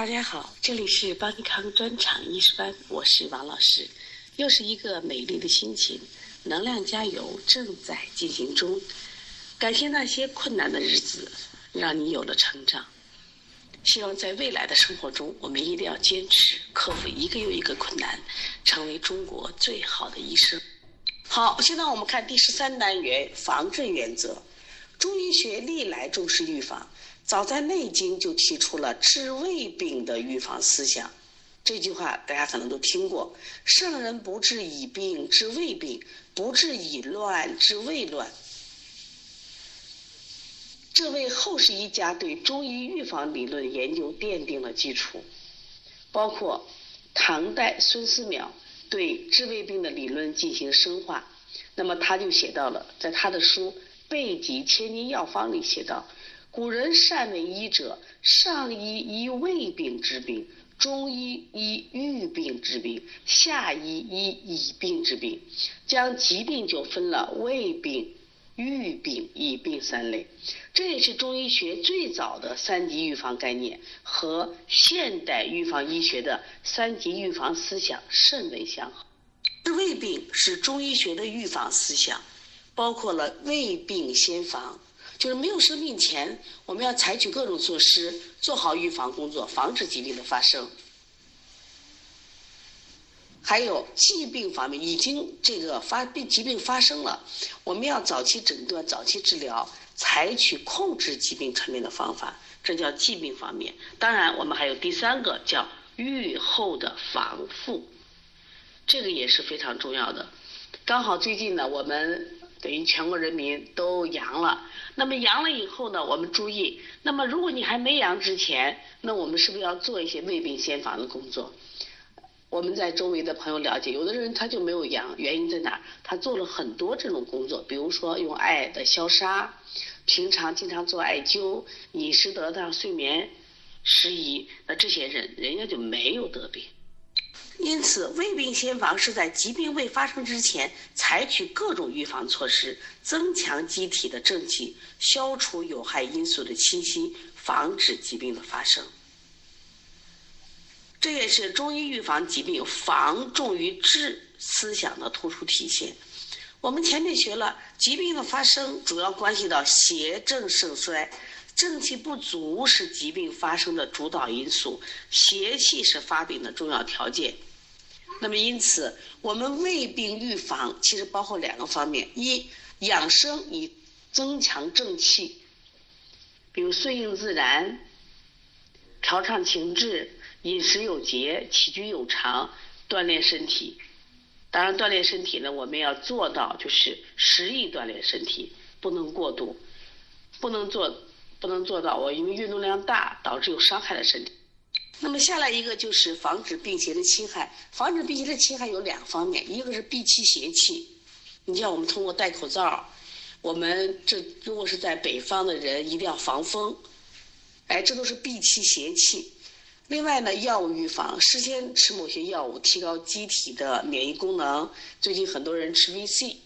大家好，这里是邦尼康专场医师班，我是王老师。又是一个美丽的心情，能量加油正在进行中。感谢那些困难的日子，让你有了成长。希望在未来的生活中，我们一定要坚持克服一个又一个困难，成为中国最好的医生。好，现在我们看第十三单元防治原则。中医学历来重视预防，早在《内经》就提出了治未病的预防思想。这句话大家可能都听过：“圣人不治已病，治未病；不治已乱，治未乱。”这为后世医家对中医预防理论研究奠定了基础。包括唐代孙思邈对治未病的理论进行深化，那么他就写到了，在他的书《备急千金药方》里写道：“古人善为医者，上医医未病之病。”中医医预病治病，下医医已病治病，将疾病就分了未病、预病、已病三类。这也是中医学最早的三级预防概念，和现代预防医学的三级预防思想甚为相合。治未病是中医学的预防思想，包括了未病先防。就是没有生病前，我们要采取各种措施，做好预防工作，防止疾病的发生。还有疾病方面，已经这个发病疾病发生了，我们要早期诊断、早期治疗，采取控制疾病传变的方法，这叫疾病方面。当然，我们还有第三个叫预后的防护，这个也是非常重要的。刚好最近呢，我们。等于全国人民都阳了，那么阳了以后呢，我们注意，那么如果你还没阳之前，那我们是不是要做一些未病先防的工作？我们在周围的朋友了解，有的人他就没有阳，原因在哪？他做了很多这种工作，比如说用艾的消杀，平常经常做艾灸，饮食得当，睡眠适宜，那这些人人家就没有得病。因此，未病先防是在疾病未发生之前，采取各种预防措施，增强机体的正气，消除有害因素的侵袭，防止疾病的发生。这也是中医预防疾病防重于治思想的突出体现。我们前面学了，疾病的发生主要关系到邪正盛衰，正气不足是疾病发生的主导因素，邪气是发病的重要条件。那么，因此，我们未病预防其实包括两个方面：一，养生以增强正气，比如顺应自然、调畅情志、饮食有节、起居有常、锻炼身体。当然，锻炼身体呢，我们要做到就是适宜锻炼身体，不能过度，不能做，不能做到我因为运动量大导致有伤害的身体。那么下来一个就是防止病邪的侵害，防止病邪的侵害有两方面，一个是避气邪气，你像我们通过戴口罩，我们这如果是在北方的人一定要防风，哎，这都是避气邪气。另外呢，药物预防，事先吃某些药物提高机体的免疫功能。最近很多人吃 VC，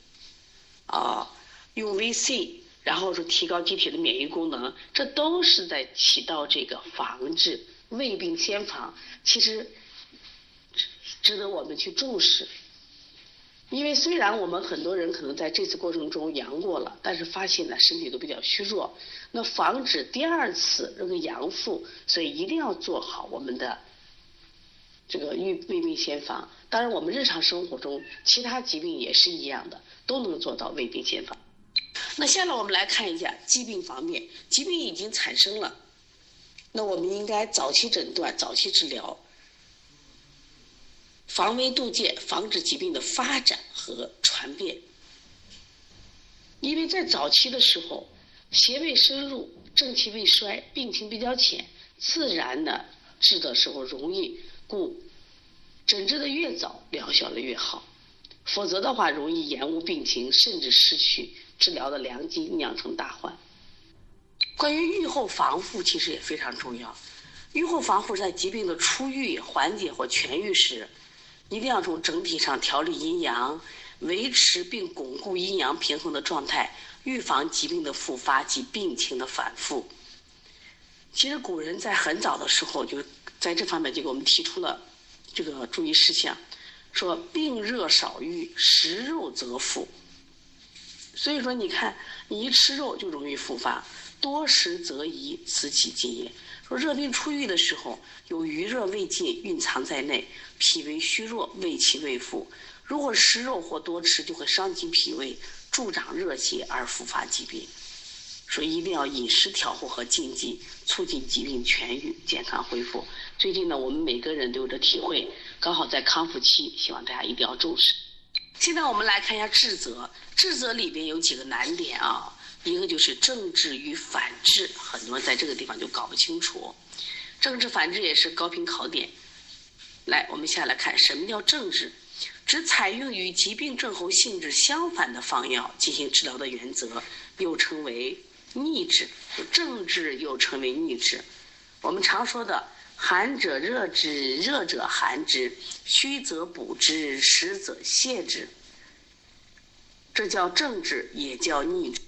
啊，用 VC，然后说提高机体的免疫功能，这都是在起到这个防治。未病先防，其实值得我们去重视。因为虽然我们很多人可能在这次过程中阳过了，但是发现呢身体都比较虚弱。那防止第二次这个阳复，所以一定要做好我们的这个预未病先防。当然，我们日常生活中其他疾病也是一样的，都能做到未病先防。那下来我们来看一下疾病方面，疾病已经产生了。那我们应该早期诊断、早期治疗，防微杜渐，防止疾病的发展和传变。因为在早期的时候，邪未深入，正气未衰，病情比较浅，自然的治的时候容易，故诊治的越早，疗效的越好。否则的话，容易延误病情，甚至失去治疗的良机，酿成大患。关于预后防护，其实也非常重要。预后防护在疾病的初愈、缓解或痊愈时，一定要从整体上调理阴阳，维持并巩固阴阳平衡的状态，预防疾病的复发及病情的反复。其实古人在很早的时候就在这方面就给我们提出了这个注意事项，说病热少欲，食肉则复。所以说，你看，你一吃肉就容易复发，多食则宜，此其禁也。说热病初愈的时候，有余热未尽，蕴藏在内，脾为虚弱，胃气未复。如果食肉或多吃，就会伤及脾胃，助长热邪而复发疾病。所以一定要饮食调和和禁忌，促进疾病痊愈、健康恢复。最近呢，我们每个人都有着体会，刚好在康复期，希望大家一定要重视。现在我们来看一下治则，治则里边有几个难点啊，一个就是正治与反治，很多人在这个地方就搞不清楚。正治反治也是高频考点。来，我们下来看什么叫正治，指采用与疾病症候性质相反的方药进行治疗的原则，又称为逆治。正治又称为逆治。我们常说的。寒者热之，热者寒之；虚则补之，实则泻之。这叫正治，也叫逆治。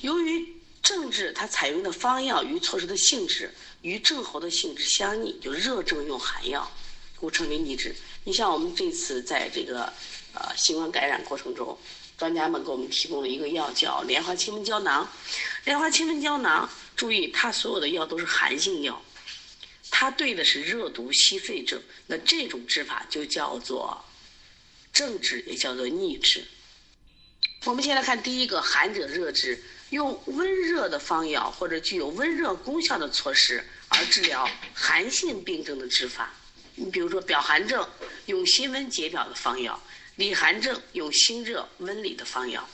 由于正治它采用的方药与措施的性质与症候的性质相逆，就热症用寒药，故称为逆治。你像我们这次在这个呃新冠感染过程中，专家们给我们提供了一个药叫莲花清瘟胶囊。莲花清瘟胶囊，注意它所有的药都是寒性药。它对的是热毒息肺症，那这种治法就叫做正治，也叫做逆治。我们先来看第一个，寒者热之，用温热的方药或者具有温热功效的措施而治疗寒性病症的治法。你比如说表寒症，用辛温解表的方药；里寒症，用辛热温里的方药。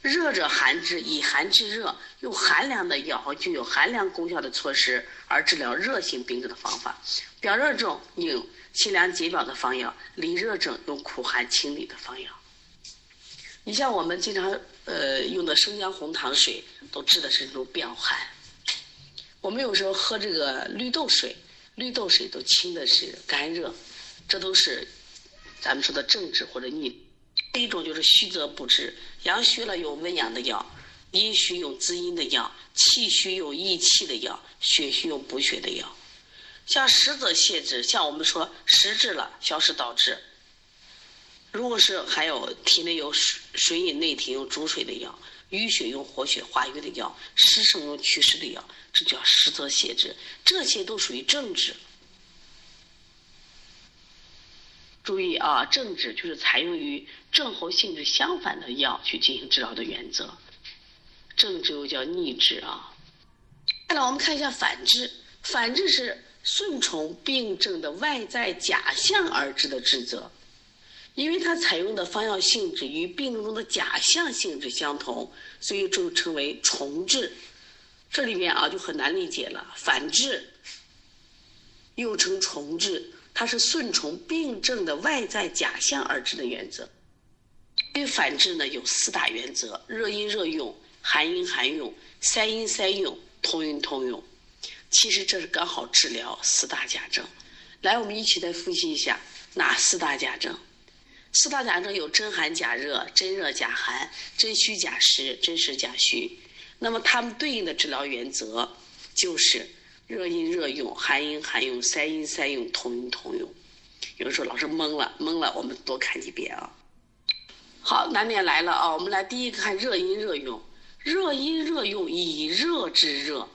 热者寒之，以寒治热，用寒凉的药和具有寒凉功效的措施而治疗热性病症的方法。表热症用辛凉解表的方药，里热症用苦寒清理的方药。你像我们经常呃用的生姜红糖水，都治的是那种表寒。我们有时候喝这个绿豆水，绿豆水都清的是肝热，这都是咱们说的正治或者逆。第一种就是虚则不治，阳虚了用温阳的药，阴虚用滋阴的药，气虚用益气的药，血虚用补血的药。像实则泻之，像我们说实质了消食导滞。如果是还有体内有水水饮内停用煮水的药，淤血用活血化瘀的药，湿盛用祛湿的药，这叫实则泻之。这些都属于正治。注意啊，正治就是采用与症候性质相反的药去进行治疗的原则。正治又叫逆治啊。再来，我们看一下反治。反治是顺从病症的外在假象而治的治则，因为它采用的方药性质与病症中的假象性质相同，所以就称为重治。这里面啊就很难理解了。反治又称重治。它是顺从病症的外在假象而治的原则。对反治呢，有四大原则：热因热用、寒因寒用、塞因塞用、通阴通用。其实这是刚好治疗四大假症。来，我们一起再复习一下哪四大假症？四大假症有真寒假热、真热假寒、真虚假实、真实假虚。那么它们对应的治疗原则就是。热阴热用，寒阴寒用，塞阴塞用，通阴通用。有的时候老师懵了，懵了，我们多看几遍啊。好，难点来了啊！我们来第一个看热阴热用，热阴热用以热治热。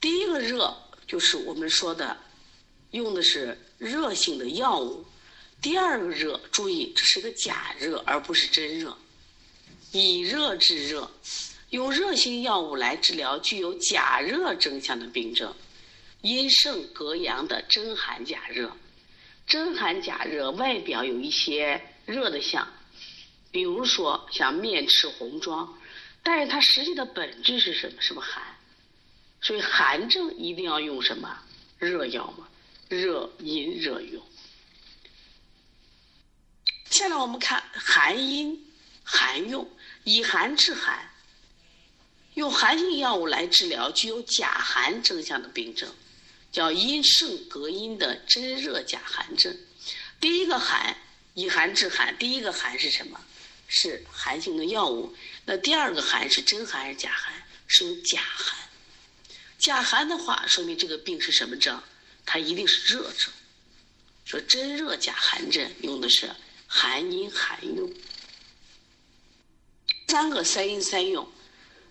第一个热就是我们说的，用的是热性的药物。第二个热，注意这是个假热，而不是真热，以热治热。用热性药物来治疗具有假热征象的病症，阴盛隔阳的真寒假热，真寒假热外表有一些热的象，比如说像面赤红妆，但是它实际的本质是什么？是不寒？所以寒症一定要用什么热药嘛？热阴热用。下来我们看寒阴寒用，以寒治寒。用寒性药物来治疗具有假寒征象的病症，叫阴盛隔阴的真热假寒症。第一个寒以寒治寒，第一个寒是什么？是寒性的药物。那第二个寒是真寒还是假寒？是用假寒。假寒的话，说明这个病是什么症？它一定是热症。说真热假寒症，用的是寒阴寒用。三个三阴三用，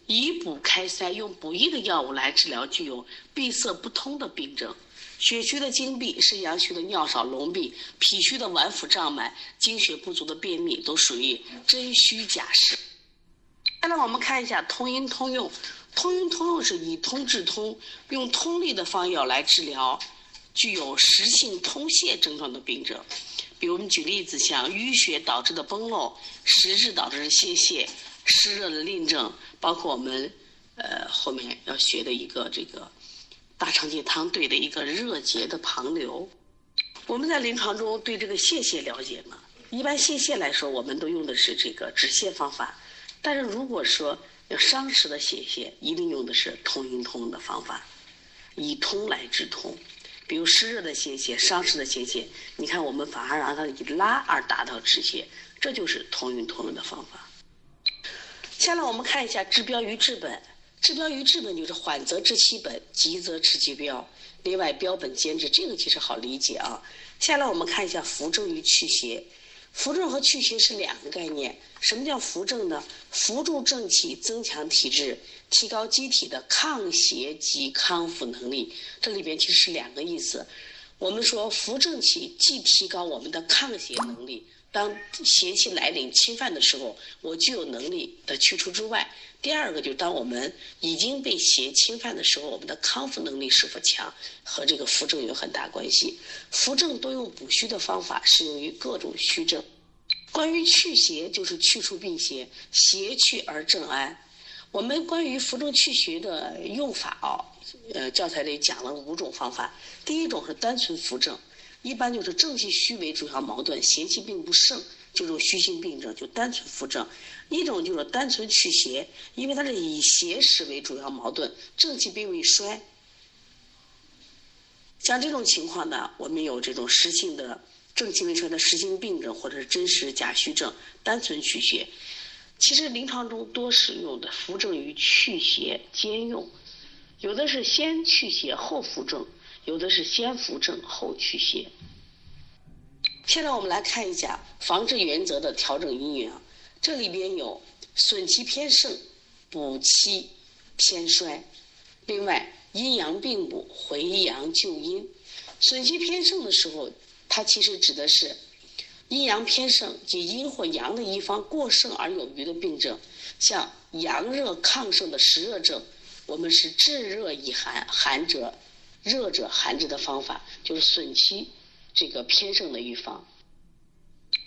以补开塞，用补益的药物来治疗具有闭塞不通的病症。血虚的经闭、肾阳虚的尿少脓闭、脾虚的脘腹胀满、精血不足的便秘，都属于真虚假实。再来，我们看一下通阴通用。通阴通用是以通治通，用通利的方药来治疗具有实性通泄症状的病症。比如，我们举例子，像淤血导致的崩漏、实质导致的泄泻、湿热的淋症，包括我们呃后面要学的一个这个。大肠经汤对的一个热结的旁流，我们在临床中对这个泄泻了解吗？一般泄泻来说，我们都用的是这个止泻方法。但是如果说要伤食的泄泻，一定用的是通阴通的方法，以通来治通。比如湿热的邪邪、伤食的邪邪，你看我们反而让它以拉而达到止泻，这就是同运同用的方法。下来我们看一下治标与治本。治标与治本就是缓则治其本，急则治其标。另外，标本兼治，这个其实好理解啊。下来我们看一下扶正与祛邪。扶正和祛邪是两个概念。什么叫扶正呢？扶助正气，增强体质，提高机体的抗邪及康复能力。这里边其实是两个意思。我们说扶正气，既提高我们的抗邪能力。当邪气来临侵犯的时候，我具有能力的去除之外，第二个就是当我们已经被邪侵犯的时候，我们的康复能力是否强，和这个扶正有很大关系。扶正多用补虚的方法，适用于各种虚症。关于祛邪，就是去除病邪，邪去而正安。我们关于扶正祛邪的用法啊，呃，教材里讲了五种方法。第一种是单纯扶正。一般就是正气虚为主要矛盾，邪气并不盛，这种虚性病症就单纯扶正；一种就是单纯祛邪，因为它是以邪实为主要矛盾，正气并未衰。像这种情况呢，我们有这种实性的正气未衰的实性病症，或者是真实假虚症，单纯祛邪。其实临床中多使用的扶正与祛邪兼用，有的是先祛邪后扶正。有的是先扶正后祛邪。现在我们来看一下防治原则的调整阴阳，这里边有损气偏盛、补气偏衰，另外阴阳并补、回阳救阴。损气偏盛的时候，它其实指的是阴阳偏盛即阴或阳的一方过盛而有余的病症，像阳热亢盛的实热症，我们是炙热以寒，寒者。热者寒者的方法就是损气这个偏盛的预防。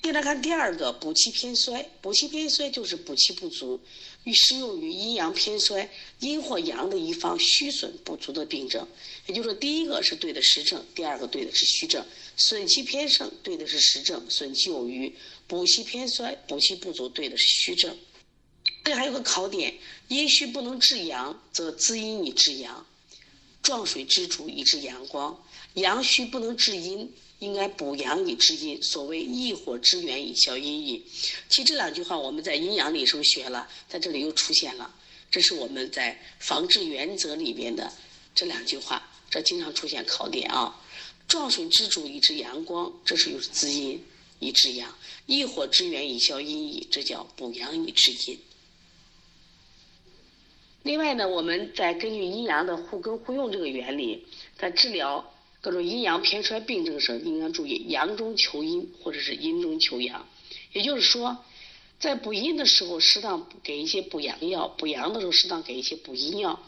接着看第二个补气偏衰，补气偏衰就是补气不足，适用于阴阳偏衰、阴或阳的一方虚损不足的病症。也就是说，第一个是对的实症，第二个对的是虚症。损气偏盛对的是实症，损气有余；补气偏衰、补气不足对的是虚症。这还有个考点：阴虚不能治阳，则滋阴以治阳。壮水之主以治阳光，阳虚不能治阴，应该补阳以治阴。所谓益火之源以消阴翳。其实这两句话我们在阴阳里时候学了，在这里又出现了。这是我们在防治原则里边的这两句话，这经常出现考点啊。壮水之主以治阳光，这是又是滋阴以治阳；益火之源以消阴翳，这叫补阳以治阴。另外呢，我们在根据阴阳的互根互用这个原理，在治疗各种阴阳偏衰病症时，应当注意阳中求阴或者是阴中求阳。也就是说，在补阴的时候，适当给一些补阳药；补阳的时候，适当给一些补阴药。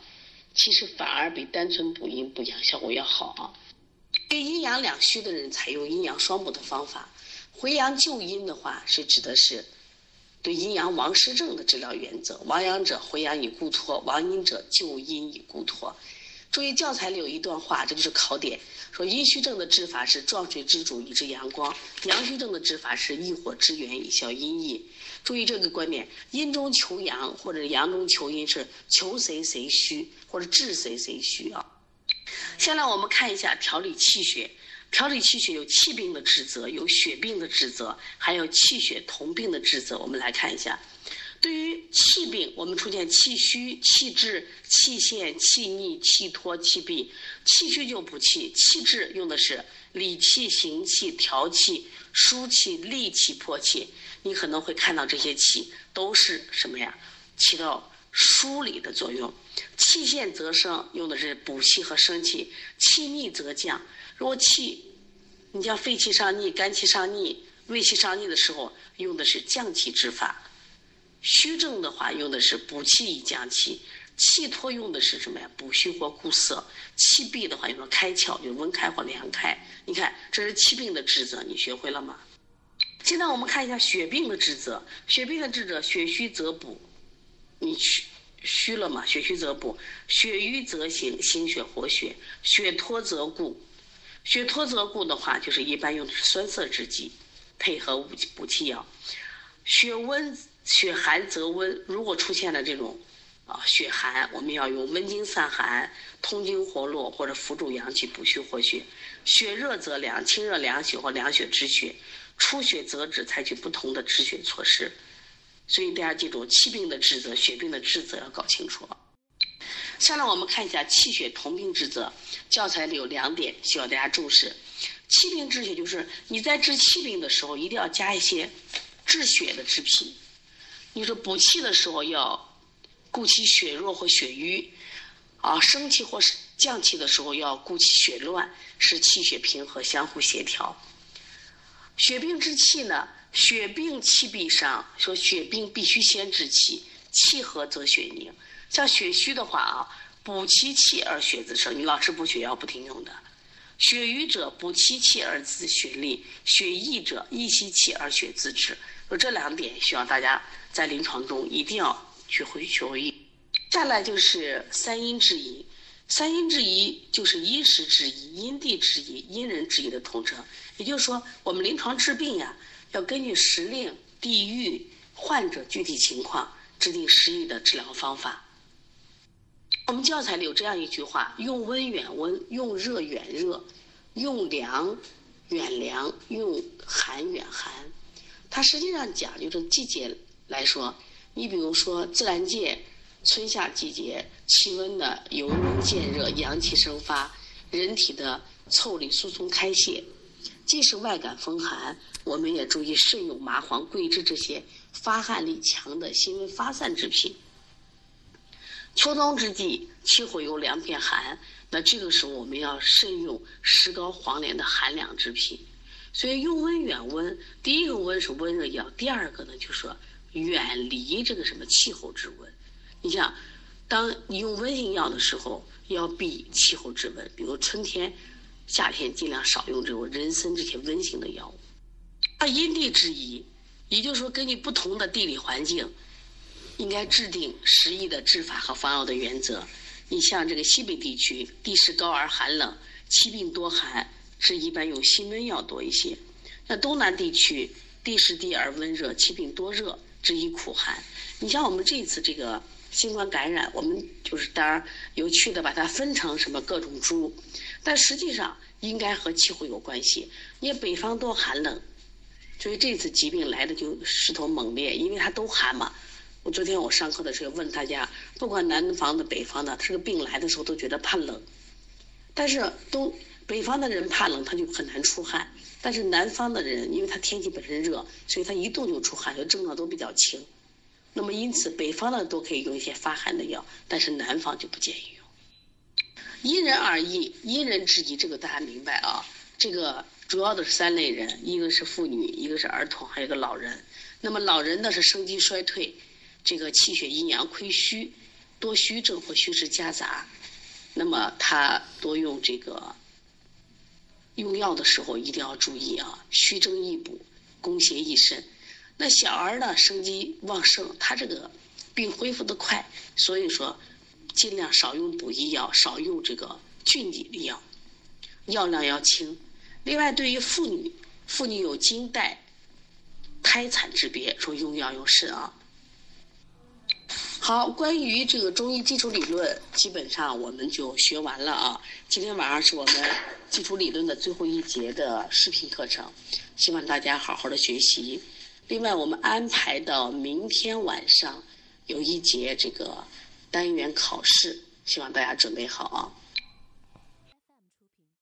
其实反而比单纯补阴补阳效果要好啊。对阴阳两虚的人，采用阴阳双补的方法。回阳救阴的话，是指的是。对阴阳亡失症的治疗原则：亡阳者回阳以固脱，亡阴者救阴以固脱。注意教材里有一段话，这就是考点。说阴虚症的治法是壮水之主以治阳光，阳虚症的治法是益火之源以消阴翳。注意这个观点：阴中求阳或者阳中求阴是求谁谁虚，或者治谁谁虚啊。先来我们看一下调理气血。调理气血有气病的指责，有血病的指责，还有气血同病的指责。我们来看一下，对于气病，我们出现气虚、气滞、气陷、气逆、气脱、气闭。气虚就补气，气滞用的是理气、行气、调气、疏气、利气、破气。你可能会看到这些气都是什么呀？起到疏理的作用。气陷则生，用的是补气和生气；气逆则降。若气，你像肺气上逆、肝气上逆、胃气上逆的时候，用的是降气之法。虚症的话，用的是补气以降气；气脱用的是什么呀？补虚或固涩；气闭的话，用的开窍，就温开或凉开。你看，这是气病的职责，你学会了吗？现在我们看一下血病的职责。血病的职责，血虚则补，你虚虚了嘛？血虚则补，血瘀则行，行血活血；血脱则固，血脱则固的话，就是一般用的是酸涩之剂，配合补补气药。血温。血寒则温，如果出现了这种啊血寒，我们要用温经散寒、通经活络或者扶助阳气、补虚活血。血热则凉，清热凉血或凉血止血，出血则止，采取不同的止血措施。所以大家记住，气病的治则、血病的治则要搞清楚啊。下来我们看一下气血同病之则，教材里有两点需要大家重视。气病治血就是你在治气病的时候，一定要加一些治血的制品。你说补气的时候要固其血弱或血瘀，啊，升气或是降气的时候要固其血乱，使气血平和相互协调。血病之气呢，血病气闭伤，说血病必须先治气，气和则血凝。像血虚的话啊，补其气而血自生，你老吃补血药不停用的。血瘀者补其气而自血利，血溢者益其气而血自止。说这两点需要大家。在临床中一定要学会学会。下来就是三阴治宜，三阴治宜就是因时制宜、因地制宜、因人制宜的统称。也就是说，我们临床治病呀，要根据时令、地域、患者具体情况，制定适宜的治疗方法。我们教材里有这样一句话：用温远温，用热远热，用凉远凉，用寒远寒。它实际上讲究这季节。来说，你比如说自然界，春夏季节气温的由温渐热，阳气生发，人体的腠理疏松开泄。即使外感风寒，我们也注意慎用麻黄、桂枝这些发汗力强的辛温发散之品。秋冬之际，气候又凉变寒，那这个时候我们要慎用石膏、黄连的寒凉之品。所以用温远温，第一个温是温热药，第二个呢就是说。远离这个什么气候之温，你像，当你用温性药的时候，要避气候之温，比如春天、夏天尽量少用这种人参这些温性的药物。啊，因地制宜，也就是说，根据不同的地理环境，应该制定适宜的治法和方药的原则。你像这个西北地区，地势高而寒冷，气病多寒，是一般用辛温药多一些。那东南地区，地势低而温热，气病多热。治宜苦寒，你像我们这次这个新冠感染，我们就是当然有趣的把它分成什么各种株，但实际上应该和气候有关系。因为北方多寒冷，所以这次疾病来的就势头猛烈，因为它都寒嘛。我昨天我上课的时候问大家，不管南方的北方的，这个病来的时候都觉得怕冷，但是东北方的人怕冷，他就很难出汗。但是南方的人，因为他天气本身热，所以他一动就出汗，就症状都比较轻。那么因此，北方的都可以用一些发汗的药，但是南方就不建议用。因人而异，因人制宜，这个大家明白啊？这个主要的是三类人，一个是妇女，一个是儿童，还有一个老人。那么老人呢是生机衰退，这个气血阴阳亏虚，多虚症或虚实夹杂，那么他多用这个。用药的时候一定要注意啊，虚症易补，攻邪易渗。那小儿呢，生机旺盛，他这个病恢复的快，所以说尽量少用补益药，少用这个峻疾的药，药量要轻。另外，对于妇女，妇女有经带、胎产之别，说用药要慎啊。好，关于这个中医基础理论，基本上我们就学完了啊。今天晚上是我们基础理论的最后一节的视频课程，希望大家好好的学习。另外，我们安排到明天晚上有一节这个单元考试，希望大家准备好啊。